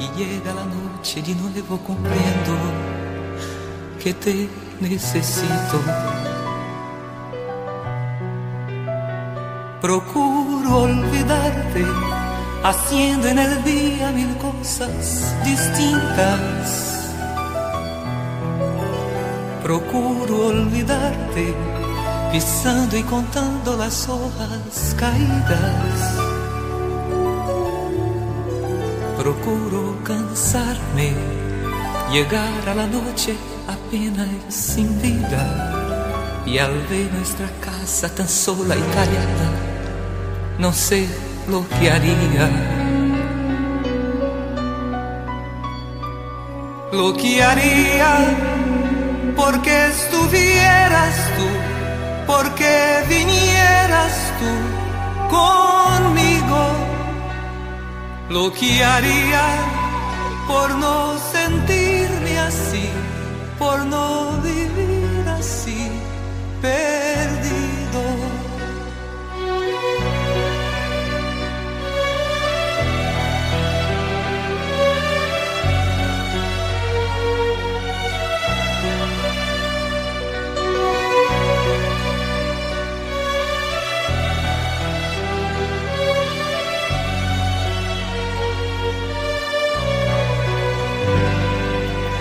y llega la noche y de nuevo comprendo que te necesito. Procuro olvidarte, haciendo en el día mil cosas distintas. Procuro olvidarte, pisando y contando las hojas caídas. Procuro cansarme, a la noche apenas sin vida. Y al ver nuestra casa tan sola y callada, no sé lo que haría. Lo que haría porque estuvieras tú, porque vinieras tú conmigo. Lo que haría por no sentirme así por no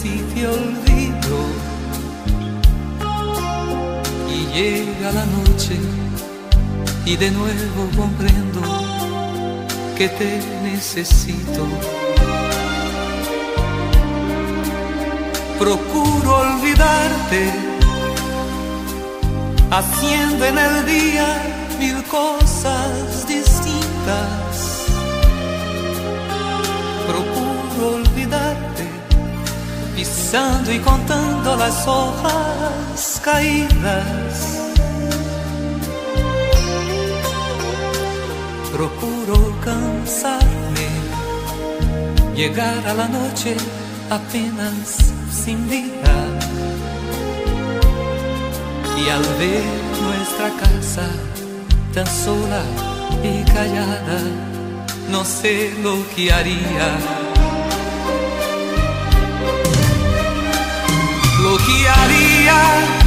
si te olvido. Y llega la noche y de nuevo comprendo que te necesito. Procuro olvidarte, haciendo en el día mil cosas distintas. Pisando y contando las hojas caídas. Procuro cansarme, llegar a la noche apenas sin vida. Y al ver nuestra casa tan sola y callada, no sé lo que haría. ¿qué haría?